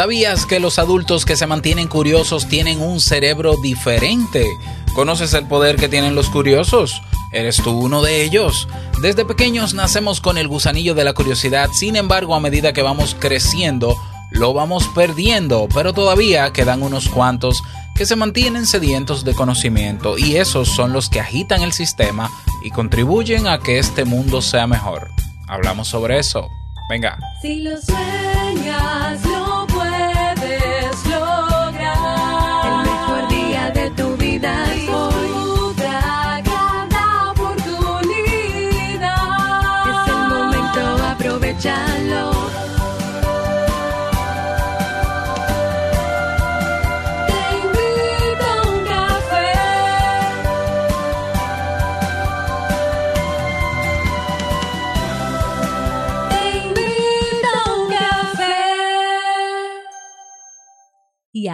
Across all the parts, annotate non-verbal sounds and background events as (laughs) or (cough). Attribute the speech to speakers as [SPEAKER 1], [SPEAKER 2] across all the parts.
[SPEAKER 1] ¿Sabías que los adultos que se mantienen curiosos tienen un cerebro diferente? ¿Conoces el poder que tienen los curiosos? ¿Eres tú uno de ellos? Desde pequeños nacemos con el gusanillo de la curiosidad, sin embargo a medida que vamos creciendo, lo vamos perdiendo, pero todavía quedan unos cuantos que se mantienen sedientos de conocimiento y esos son los que agitan el sistema y contribuyen a que este mundo sea mejor. Hablamos sobre eso. Venga.
[SPEAKER 2] Si lo sueñas,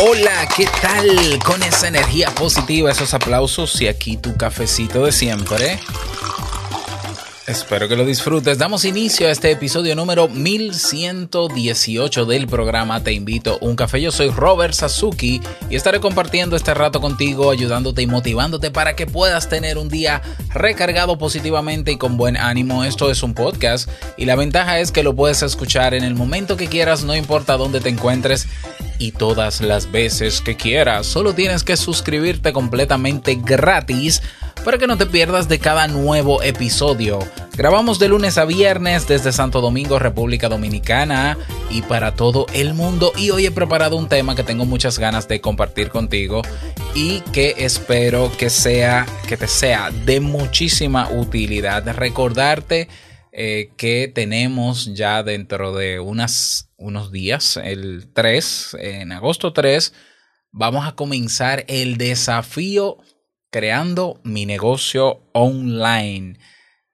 [SPEAKER 1] Hola, ¿qué tal? Con esa energía positiva, esos aplausos y aquí tu cafecito de siempre. Espero que lo disfrutes. Damos inicio a este episodio número 1118 del programa Te invito a un café. Yo soy Robert Sasuki y estaré compartiendo este rato contigo, ayudándote y motivándote para que puedas tener un día recargado positivamente y con buen ánimo. Esto es un podcast y la ventaja es que lo puedes escuchar en el momento que quieras, no importa dónde te encuentres y todas las veces que quieras. Solo tienes que suscribirte completamente gratis para que no te pierdas de cada nuevo episodio. Grabamos de lunes a viernes desde Santo Domingo, República Dominicana y para todo el mundo. Y hoy he preparado un tema que tengo muchas ganas de compartir contigo y que espero que sea que te sea de muchísima utilidad. Recordarte eh, que tenemos ya dentro de unas, unos días, el 3, en agosto 3, vamos a comenzar el desafío creando mi negocio online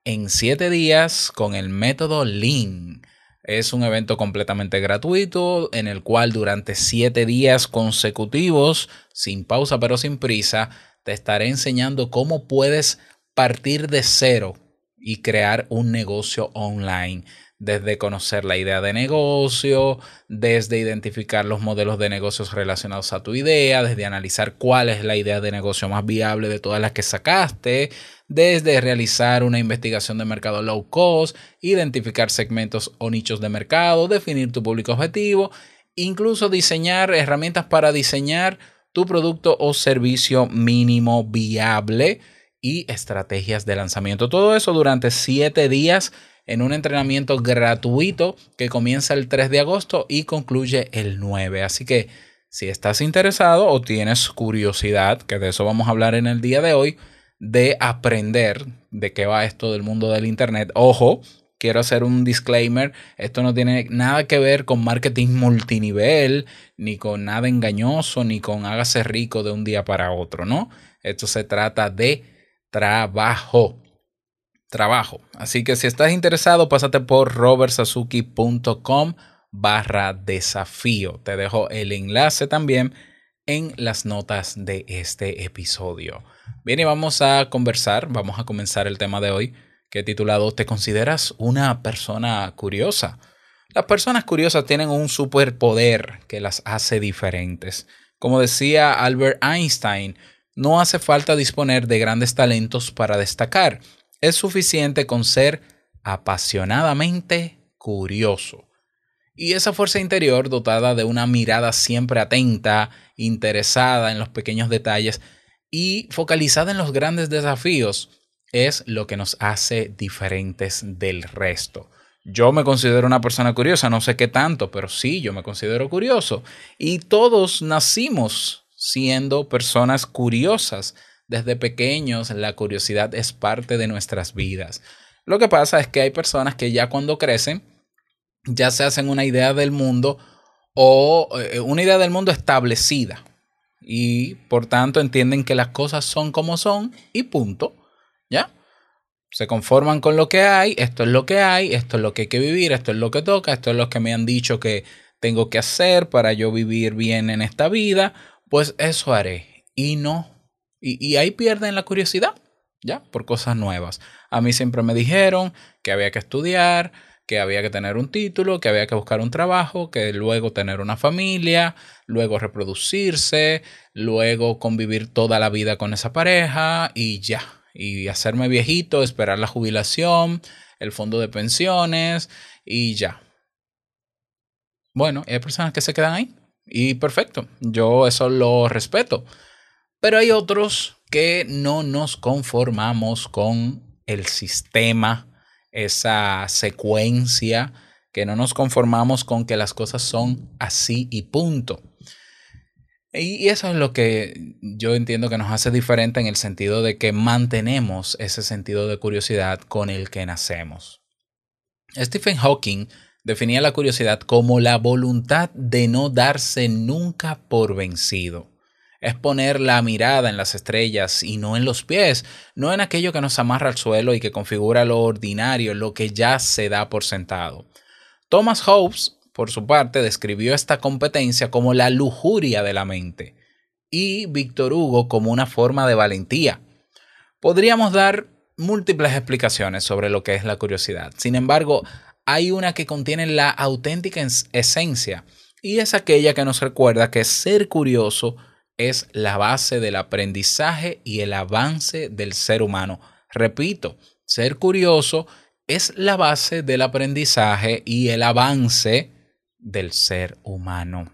[SPEAKER 1] en 7 días con el método Lean. Es un evento completamente gratuito en el cual durante 7 días consecutivos, sin pausa pero sin prisa, te estaré enseñando cómo puedes partir de cero y crear un negocio online. Desde conocer la idea de negocio, desde identificar los modelos de negocios relacionados a tu idea, desde analizar cuál es la idea de negocio más viable de todas las que sacaste, desde realizar una investigación de mercado low cost, identificar segmentos o nichos de mercado, definir tu público objetivo, incluso diseñar herramientas para diseñar tu producto o servicio mínimo viable y estrategias de lanzamiento. Todo eso durante siete días en un entrenamiento gratuito que comienza el 3 de agosto y concluye el 9. Así que si estás interesado o tienes curiosidad, que de eso vamos a hablar en el día de hoy, de aprender de qué va esto del mundo del Internet, ojo, quiero hacer un disclaimer, esto no tiene nada que ver con marketing multinivel, ni con nada engañoso, ni con hágase rico de un día para otro, ¿no? Esto se trata de trabajo. Trabajo. Así que si estás interesado, pásate por robertsazuki.com barra desafío. Te dejo el enlace también en las notas de este episodio. Bien, y vamos a conversar, vamos a comenzar el tema de hoy que titulado ¿Te consideras una persona curiosa? Las personas curiosas tienen un superpoder que las hace diferentes. Como decía Albert Einstein, no hace falta disponer de grandes talentos para destacar. Es suficiente con ser apasionadamente curioso. Y esa fuerza interior, dotada de una mirada siempre atenta, interesada en los pequeños detalles y focalizada en los grandes desafíos, es lo que nos hace diferentes del resto. Yo me considero una persona curiosa, no sé qué tanto, pero sí, yo me considero curioso. Y todos nacimos siendo personas curiosas. Desde pequeños la curiosidad es parte de nuestras vidas. Lo que pasa es que hay personas que ya cuando crecen, ya se hacen una idea del mundo o eh, una idea del mundo establecida. Y por tanto entienden que las cosas son como son y punto. ¿Ya? Se conforman con lo que hay, esto es lo que hay, esto es lo que hay que vivir, esto es lo que toca, esto es lo que me han dicho que tengo que hacer para yo vivir bien en esta vida, pues eso haré. Y no. Y, ahí pierden la curiosidad, ¿ya? Por cosas nuevas. A mí siempre me dijeron que había que estudiar, que había que tener un título, que había que buscar un trabajo, que luego tener una familia, luego reproducirse, luego convivir toda la vida con esa pareja y ya. Y hacerme viejito, esperar la jubilación, el fondo de pensiones y ya. Bueno, hay personas que se quedan ahí y perfecto, yo eso lo respeto. Pero hay otros que no nos conformamos con el sistema, esa secuencia, que no nos conformamos con que las cosas son así y punto. Y eso es lo que yo entiendo que nos hace diferente en el sentido de que mantenemos ese sentido de curiosidad con el que nacemos. Stephen Hawking definía la curiosidad como la voluntad de no darse nunca por vencido. Es poner la mirada en las estrellas y no en los pies, no en aquello que nos amarra al suelo y que configura lo ordinario, lo que ya se da por sentado. Thomas Hobbes, por su parte, describió esta competencia como la lujuria de la mente y Víctor Hugo como una forma de valentía. Podríamos dar múltiples explicaciones sobre lo que es la curiosidad. Sin embargo, hay una que contiene la auténtica es- esencia y es aquella que nos recuerda que ser curioso es la base del aprendizaje y el avance del ser humano. Repito, ser curioso es la base del aprendizaje y el avance del ser humano.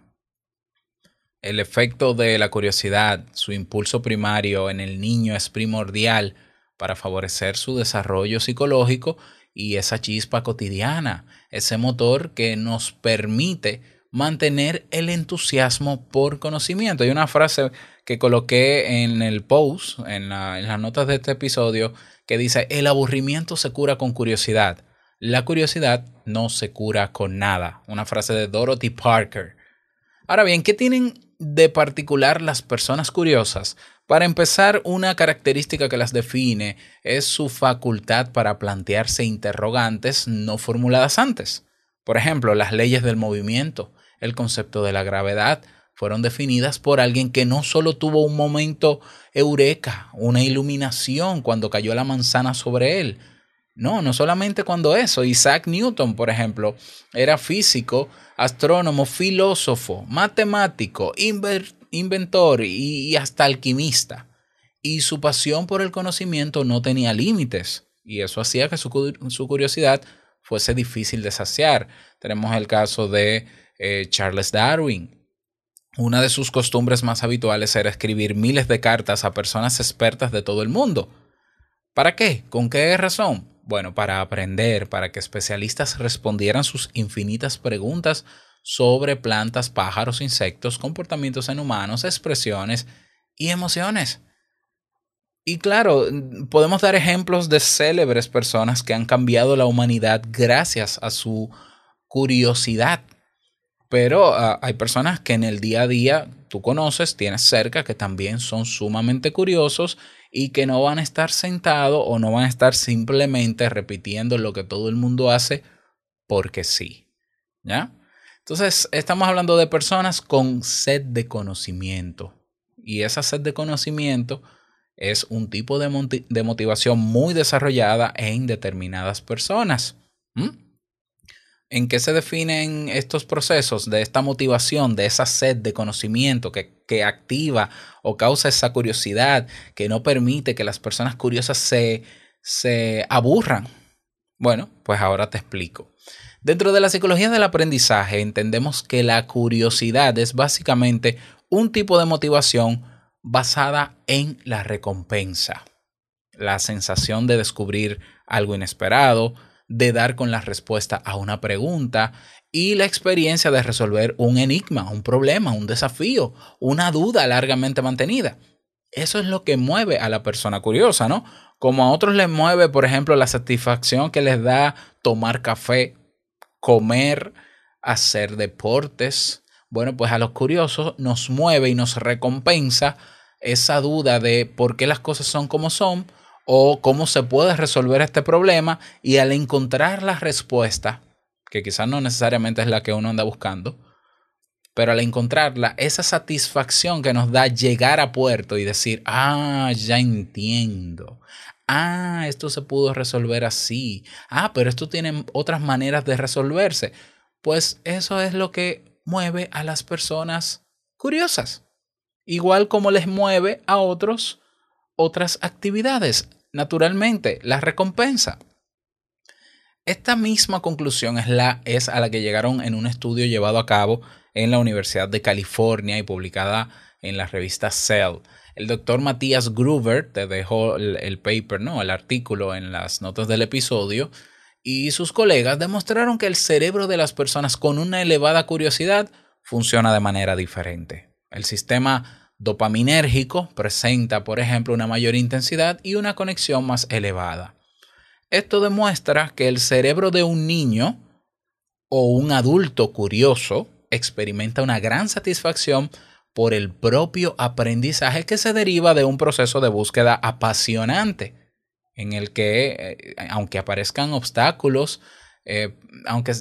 [SPEAKER 1] El efecto de la curiosidad, su impulso primario en el niño es primordial para favorecer su desarrollo psicológico y esa chispa cotidiana, ese motor que nos permite mantener el entusiasmo por conocimiento. Hay una frase que coloqué en el post, en, la- en las notas de este episodio, que dice, el aburrimiento se cura con curiosidad. La curiosidad no se cura con nada. Una frase de Dorothy Parker. Ahora bien, ¿qué tienen de particular las personas curiosas? Para empezar, una característica que las define es su facultad para plantearse interrogantes no formuladas antes. Por ejemplo, las leyes del movimiento, el concepto de la gravedad, fueron definidas por alguien que no solo tuvo un momento eureka, una iluminación cuando cayó la manzana sobre él. No, no solamente cuando eso. Isaac Newton, por ejemplo, era físico, astrónomo, filósofo, matemático, inventor y, hasta alquimista. Y su pasión por el conocimiento no tenía límites. Y eso hacía que su curiosidad fuese difícil de saciar. Tenemos el caso de eh, Charles Darwin. Una de sus costumbres más habituales era escribir miles de cartas a personas expertas de todo el mundo. ¿Para qué? ¿Con qué razón? Bueno, para aprender, para que especialistas respondieran sus infinitas preguntas sobre plantas, pájaros, insectos, comportamientos en humanos, expresiones y emociones. Y claro, podemos dar ejemplos de célebres personas que han cambiado la humanidad gracias a su curiosidad. Pero uh, hay personas que en el día a día tú conoces, tienes cerca, que también son sumamente curiosos y que no van a estar sentados o no van a estar simplemente repitiendo lo que todo el mundo hace porque sí. ¿Ya? Entonces, estamos hablando de personas con sed de conocimiento. Y esa sed de conocimiento es un tipo de, moti- de motivación muy desarrollada en determinadas personas. ¿En qué se definen estos procesos de esta motivación, de esa sed de conocimiento que, que activa o causa esa curiosidad que no permite que las personas curiosas se, se aburran? Bueno, pues ahora te explico. Dentro de la psicología del aprendizaje entendemos que la curiosidad es básicamente un tipo de motivación basada en la recompensa, la sensación de descubrir algo inesperado, de dar con la respuesta a una pregunta y la experiencia de resolver un enigma, un problema, un desafío, una duda largamente mantenida. Eso es lo que mueve a la persona curiosa, ¿no? Como a otros les mueve, por ejemplo, la satisfacción que les da tomar café, comer, hacer deportes. Bueno, pues a los curiosos nos mueve y nos recompensa esa duda de por qué las cosas son como son o cómo se puede resolver este problema y al encontrar la respuesta, que quizás no necesariamente es la que uno anda buscando, pero al encontrarla, esa satisfacción que nos da llegar a puerto y decir, ah, ya entiendo. Ah, esto se pudo resolver así. Ah, pero esto tiene otras maneras de resolverse. Pues eso es lo que mueve a las personas curiosas. Igual como les mueve a otros otras actividades. Naturalmente, la recompensa. Esta misma conclusión es, la, es a la que llegaron en un estudio llevado a cabo en la Universidad de California y publicada en la revista Cell. El doctor Matías Gruber te dejó el, el, paper, ¿no? el artículo en las notas del episodio, y sus colegas demostraron que el cerebro de las personas con una elevada curiosidad funciona de manera diferente. El sistema dopaminérgico presenta, por ejemplo, una mayor intensidad y una conexión más elevada. Esto demuestra que el cerebro de un niño o un adulto curioso experimenta una gran satisfacción por el propio aprendizaje que se deriva de un proceso de búsqueda apasionante, en el que, eh, aunque aparezcan obstáculos, eh, aunque,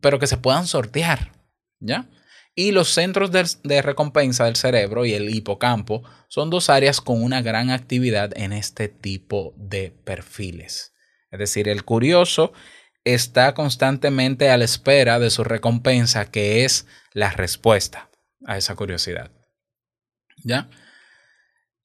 [SPEAKER 1] pero que se puedan sortear, ¿ya? Y los centros de, recompensa del cerebro y el hipocampo son dos áreas con una gran actividad en este tipo de perfiles. Es decir, el curioso está constantemente a la espera de su recompensa, que es la respuesta a esa curiosidad. ¿Ya?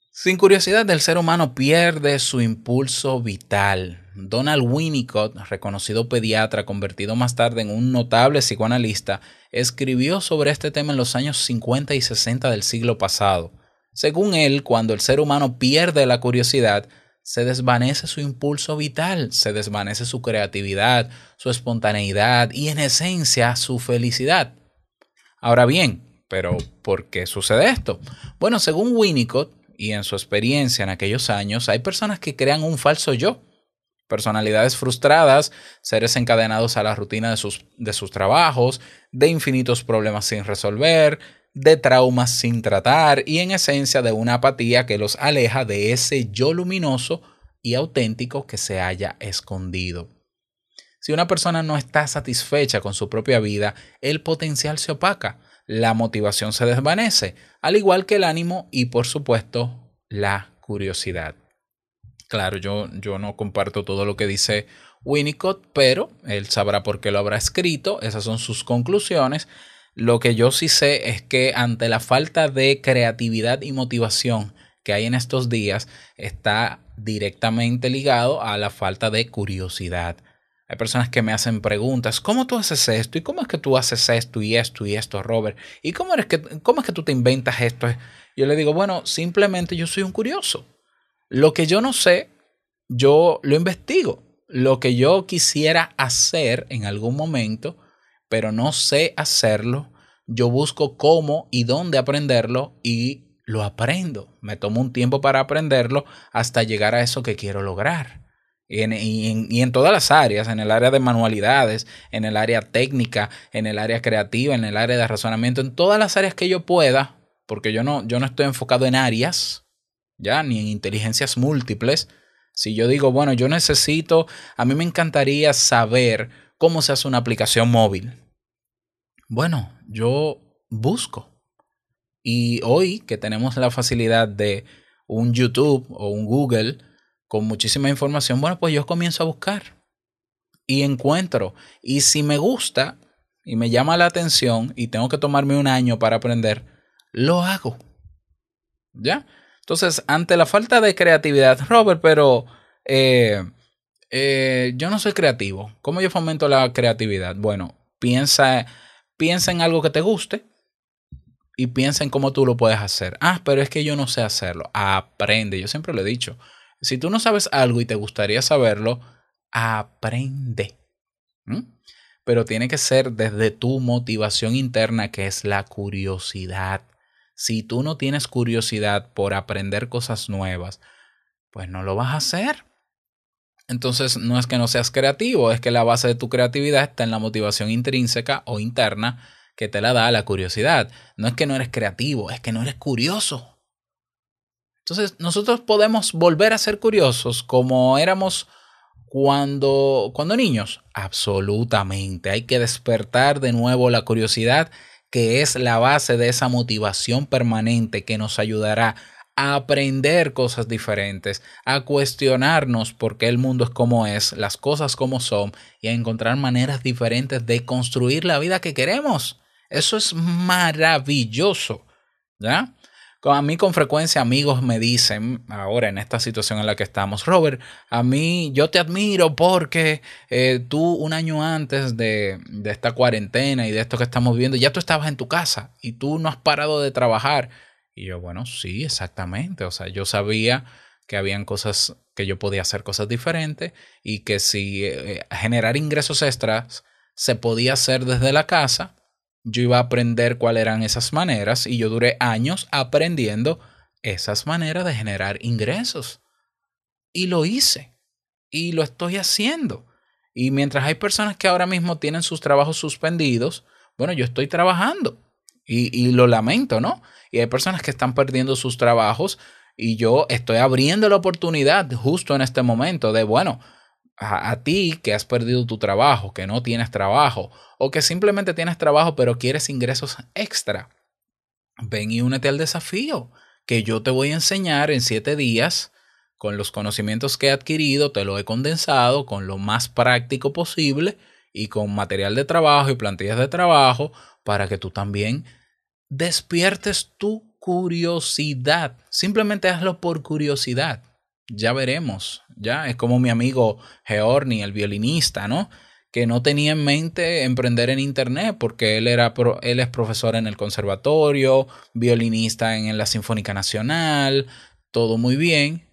[SPEAKER 1] Sin curiosidad, el ser humano pierde su impulso vital. Donald Winnicott, reconocido pediatra convertido más tarde en un notable psicoanalista, escribió sobre este tema en los años 50 y 60 del siglo pasado. Según él, cuando el ser humano pierde la curiosidad, se desvanece su impulso vital, se desvanece su creatividad, su espontaneidad y en esencia su felicidad. Ahora bien, pero ¿por qué sucede esto? Bueno, según Winnicott y en su experiencia en aquellos años, hay personas que crean un falso yo, personalidades frustradas, seres encadenados a la rutina de sus, de sus trabajos, de infinitos problemas sin resolver, de traumas sin tratar y en esencia de una apatía que los aleja de ese yo luminoso y auténtico que se haya escondido. Si una persona no está satisfecha con su propia vida, el potencial se opaca, la motivación se desvanece, al igual que el ánimo y por supuesto la curiosidad. Claro, yo, yo no comparto todo lo que dice Winnicott, pero él sabrá por qué lo habrá escrito, esas son sus conclusiones, lo que yo sí sé es que ante la falta de creatividad y motivación que hay en estos días, está directamente ligado a la falta de curiosidad. Hay personas que me hacen preguntas, ¿cómo tú haces esto? ¿Y cómo es que tú haces esto y esto y esto, Robert? ¿Y cómo, eres que, cómo es que tú te inventas esto? Yo le digo, bueno, simplemente yo soy un curioso. Lo que yo no sé, yo lo investigo. Lo que yo quisiera hacer en algún momento, pero no sé hacerlo, yo busco cómo y dónde aprenderlo y lo aprendo. Me tomo un tiempo para aprenderlo hasta llegar a eso que quiero lograr. Y en, todas las áreas, en el área de manualidades, en el área técnica, en el área creativa, en el área de razonamiento, en todas las áreas que yo pueda, porque yo no, yo no estoy enfocado en áreas, ya, ni en inteligencias múltiples. Si yo digo, bueno, yo necesito, a mí me encantaría saber cómo se hace una aplicación móvil. Bueno, yo busco. Y hoy que tenemos la facilidad de un YouTube o un Google con muchísima información, bueno, pues yo comienzo a buscar y encuentro. Y si me gusta y me llama la atención y tengo que tomarme un año para aprender, lo hago. ¿Ya? Entonces, ante la falta de creatividad, Robert, pero eh, eh, yo no soy creativo. ¿Cómo yo fomento la creatividad? Bueno, piensa, piensa en algo que te guste y piensa en cómo tú lo puedes hacer. Ah, pero es que yo no sé hacerlo. Aprende. Yo siempre lo he dicho. Si tú no sabes algo y te gustaría saberlo, aprende. Pero tiene que ser desde tu motivación interna, que es la curiosidad. Si tú no tienes curiosidad por aprender cosas nuevas, pues no lo vas a hacer. entonces no es que no seas creativo, es que la base de tu creatividad está en la motivación intrínseca o interna que te la da la curiosidad. No es que no eres creativo, es que no eres curioso. Entonces nosotros podemos volver a ser curiosos como éramos cuando, cuando niños. Absolutamente. Hay que despertar de nuevo la curiosidad que es la base de esa motivación permanente que nos ayudará a aprender cosas diferentes, a cuestionarnos por qué el mundo es como es, las cosas como son y a encontrar maneras diferentes de construir la vida que queremos. Eso es maravilloso, ¿ya? A mí con frecuencia amigos me dicen, ahora en esta situación en la que estamos, Robert, a mí yo te admiro porque eh, tú un año antes de, de esta cuarentena y de esto que estamos viendo, ya tú estabas en tu casa y tú no has parado de trabajar. Y yo, bueno, sí, exactamente. O sea, yo sabía que habían cosas que yo podía hacer cosas diferentes y que si eh, generar ingresos extras se podía hacer desde la casa, yo iba a aprender cuáles eran esas maneras y yo duré años aprendiendo esas maneras de generar ingresos. Y lo hice. Y lo estoy haciendo. Y mientras hay personas que ahora mismo tienen sus trabajos suspendidos, bueno, yo estoy trabajando. Y, y lo lamento, ¿no? Y hay personas que están perdiendo sus trabajos y yo estoy abriendo la oportunidad justo en este momento de, bueno, a, ti que has perdido tu trabajo, que no tienes trabajo, o que simplemente tienes trabajo pero quieres ingresos extra, ven y únete al desafío que yo te voy a enseñar en siete días con los conocimientos que he adquirido, te lo he condensado con lo más práctico posible y con material de trabajo y plantillas de trabajo para que tú también despiertes tu curiosidad. Simplemente hazlo por curiosidad. Ya veremos. Ya es como mi amigo Georni, el violinista, ¿no? Que no tenía en mente emprender en internet porque él era pro, él es profesor en el conservatorio, violinista en la Sinfónica Nacional, todo muy bien.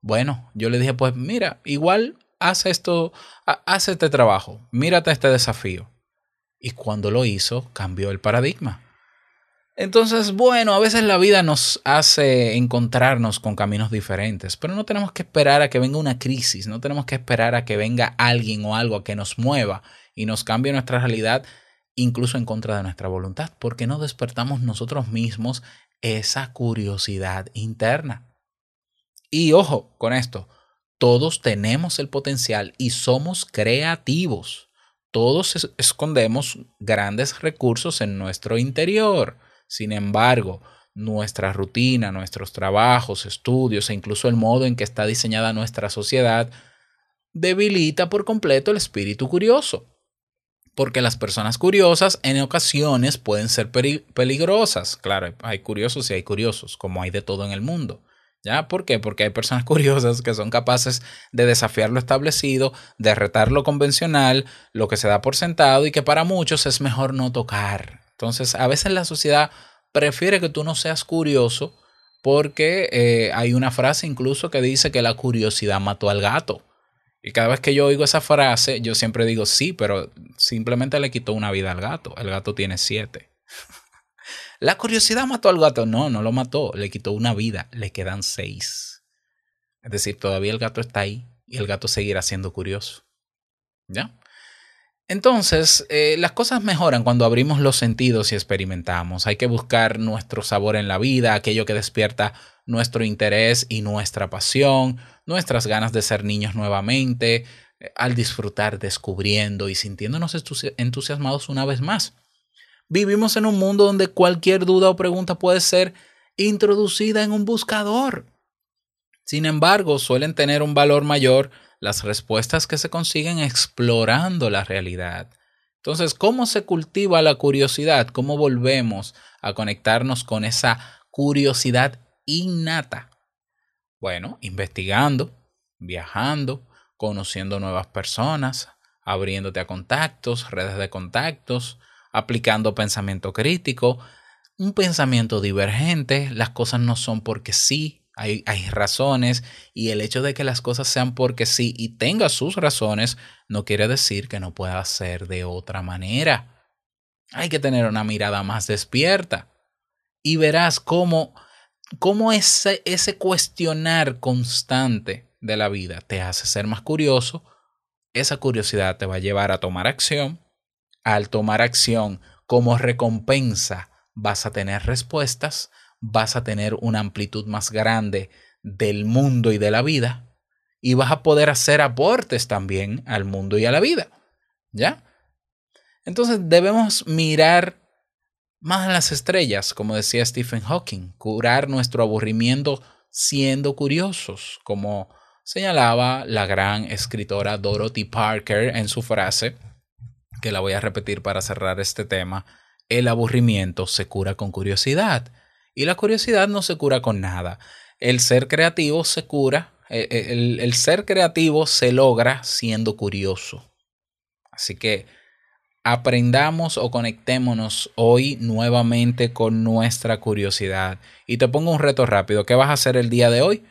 [SPEAKER 1] Bueno, yo le dije, pues mira, igual haz esto, haz este trabajo, mírate este desafío. Y cuando lo hizo, cambió el paradigma. Entonces, bueno, a veces la vida nos hace encontrarnos con caminos diferentes, pero no tenemos que esperar a que venga una crisis, no tenemos que esperar a que venga alguien o algo que nos mueva y nos cambie nuestra realidad, incluso en contra de nuestra voluntad, porque no despertamos nosotros mismos esa curiosidad interna. Y ojo con esto, todos tenemos el potencial y somos creativos. Todos escondemos grandes recursos en nuestro interior. Sin embargo, nuestra rutina, nuestros trabajos, estudios e incluso el modo en que está diseñada nuestra sociedad debilita por completo el espíritu curioso. Porque las personas curiosas en ocasiones pueden ser peligrosas. Claro, hay curiosos y hay curiosos, como hay de todo en el mundo. ¿Ya? ¿Por qué? Porque hay personas (laughs) curiosas que son capaces de desafiar lo establecido, de retar lo convencional, lo que se da por sentado y que para muchos es mejor no tocar. Entonces, a veces la sociedad prefiere que tú no seas curioso porque eh, hay una frase incluso que dice que la curiosidad mató al gato. Y cada vez que yo oigo esa frase, yo siempre digo sí, pero simplemente le quitó una vida al gato. El gato tiene siete. (laughs) la curiosidad mató al gato. No, no lo mató. Le quitó una vida. Le quedan seis. Es decir, todavía el gato está ahí y el gato seguirá siendo curioso. ¿Ya? Entonces, eh, las cosas mejoran cuando abrimos los sentidos y experimentamos. Hay que buscar nuestro sabor en la vida, aquello que despierta nuestro interés y nuestra pasión, nuestras ganas de ser niños nuevamente, eh, al disfrutar, descubriendo y sintiéndonos entusiasmados una vez más. Vivimos en un mundo donde cualquier duda o pregunta puede ser introducida en un buscador. Sin embargo, suelen tener un valor mayor las respuestas que se consiguen explorando la realidad. Entonces, ¿cómo se cultiva la curiosidad? ¿Cómo volvemos a conectarnos con esa curiosidad innata? Bueno, investigando, viajando, conociendo nuevas personas, abriéndote a contactos, redes de contactos, aplicando pensamiento crítico, un pensamiento divergente, las cosas no son porque sí, hay, razones y el hecho de que las cosas sean porque sí y tenga sus razones no quiere decir que no pueda ser de otra manera. Hay que tener una mirada más despierta y verás cómo, cómo ese, ese cuestionar constante de la vida te hace ser más curioso, esa curiosidad te va a llevar a tomar acción. Al tomar acción como recompensa vas a tener respuestas, vas a tener una amplitud más grande del mundo y de la vida y vas a poder hacer aportes también al mundo y a la vida. ¿Ya? Entonces debemos mirar más a las estrellas, como decía Stephen Hawking, curar nuestro aburrimiento siendo curiosos, como señalaba la gran escritora Dorothy Parker en su frase, que la voy a repetir para cerrar este tema, el aburrimiento se cura con curiosidad y la curiosidad no se cura con nada. El ser creativo se cura, eh, el, el ser creativo se logra siendo curioso. Así que aprendamos o conectémonos hoy nuevamente con nuestra curiosidad. Y te pongo un reto rápido. ¿Qué vas a hacer el día de hoy?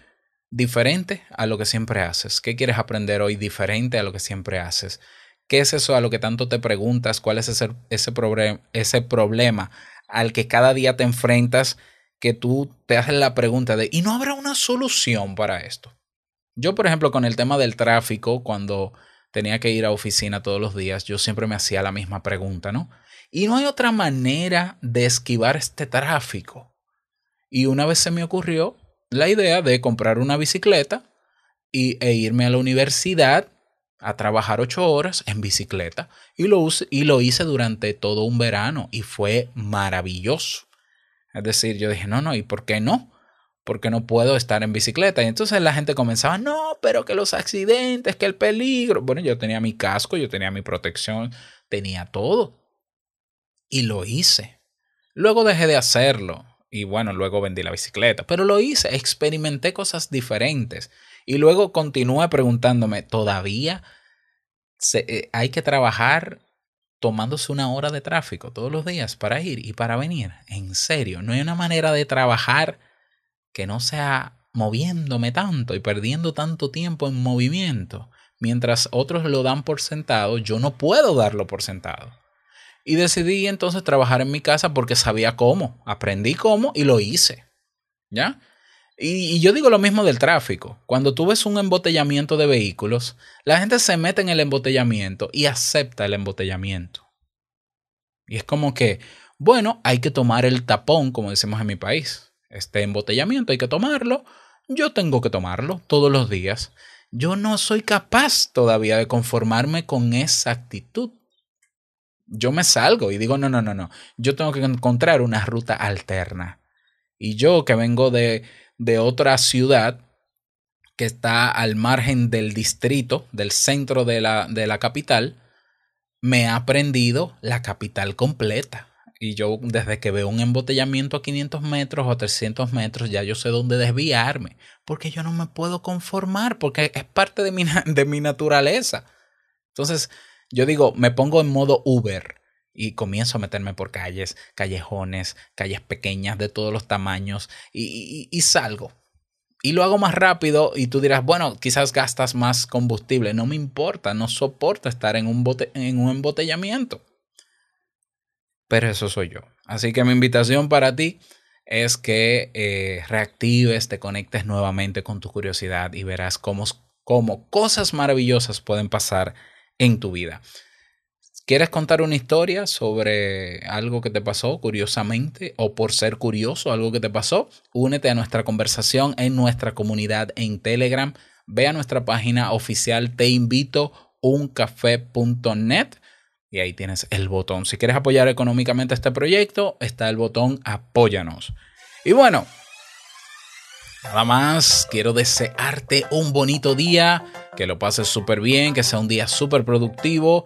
[SPEAKER 1] Diferente a lo que siempre haces. ¿Qué quieres aprender hoy diferente a lo que siempre haces? ¿Qué es eso a lo que tanto te preguntas? ¿Cuál es ese, ese, problem- ese problema al que cada día te enfrentas que tú te haces la pregunta de, ¿y no habrá una solución para esto? Yo, por ejemplo, con el tema del tráfico, cuando tenía que ir a oficina todos los días, yo siempre me hacía la misma pregunta, ¿no? Y no hay otra manera de esquivar este tráfico. Y una vez se me ocurrió la idea de comprar una bicicleta y, e irme a la universidad a trabajar ocho horas en bicicleta. Y lo, y lo hice durante todo un verano y fue maravilloso. Es decir, yo dije, no, no, ¿y por qué no? porque no puedo estar en bicicleta. Y entonces la gente comenzaba, no, pero que los accidentes, que el peligro. Bueno, yo tenía mi casco, yo tenía mi protección, tenía todo. Y lo hice. Luego dejé de hacerlo. Y bueno, luego vendí la bicicleta. Pero lo hice, experimenté cosas diferentes. Y luego continué preguntándome, ¿todavía se- eh, hay que trabajar tomándose una hora de tráfico todos los días para ir y para venir? En serio, no hay una manera de trabajar que no sea moviéndome tanto y perdiendo tanto tiempo en movimiento. Mientras otros lo dan por sentado, yo no puedo darlo por sentado. Y decidí entonces trabajar en mi casa porque sabía cómo, aprendí cómo y lo hice. ¿Ya? Y, yo digo lo mismo del tráfico. Cuando tú ves un embotellamiento de vehículos, la gente se mete en el embotellamiento y acepta el embotellamiento. Y es como que, bueno, hay que tomar el tapón, como decimos en mi país. Este embotellamiento hay que tomarlo. Yo tengo que tomarlo todos los días. Yo no soy capaz todavía de conformarme con esa actitud. Yo me salgo y digo, no, no, no, no. Yo tengo que encontrar una ruta alterna. Y yo que vengo de, de otra ciudad que está al margen del distrito, del centro de la, de la capital, me he aprendido la capital completa. Y yo desde que veo un embotellamiento a 500 metros o a 300 metros, ya yo sé dónde desviarme. Porque yo no me puedo conformar, porque es parte de mi, (laughs) de mi naturaleza. Entonces, yo digo, me pongo en modo Uber y comienzo a meterme por calles, callejones, calles pequeñas de todos los tamaños y, salgo. Y lo hago más rápido y tú dirás, bueno, quizás gastas más combustible. No me importa, no soporto estar en un, bote- en un embotellamiento. Pero eso soy yo. Así que mi invitación para ti es que eh, reactives, te conectes nuevamente con tu curiosidad y verás cómo, cómo cosas maravillosas pueden pasar en tu vida. ¿Quieres contar una historia sobre algo que te pasó curiosamente o por ser curioso algo que te pasó? Únete a nuestra conversación en nuestra comunidad en Telegram. Ve a nuestra página oficial teinvitouncafé.net y ahí tienes el botón. Si quieres apoyar económicamente este proyecto, está el botón apóyanos. Y bueno, nada más, quiero desearte un bonito día, que lo pases súper bien, que sea un día súper productivo.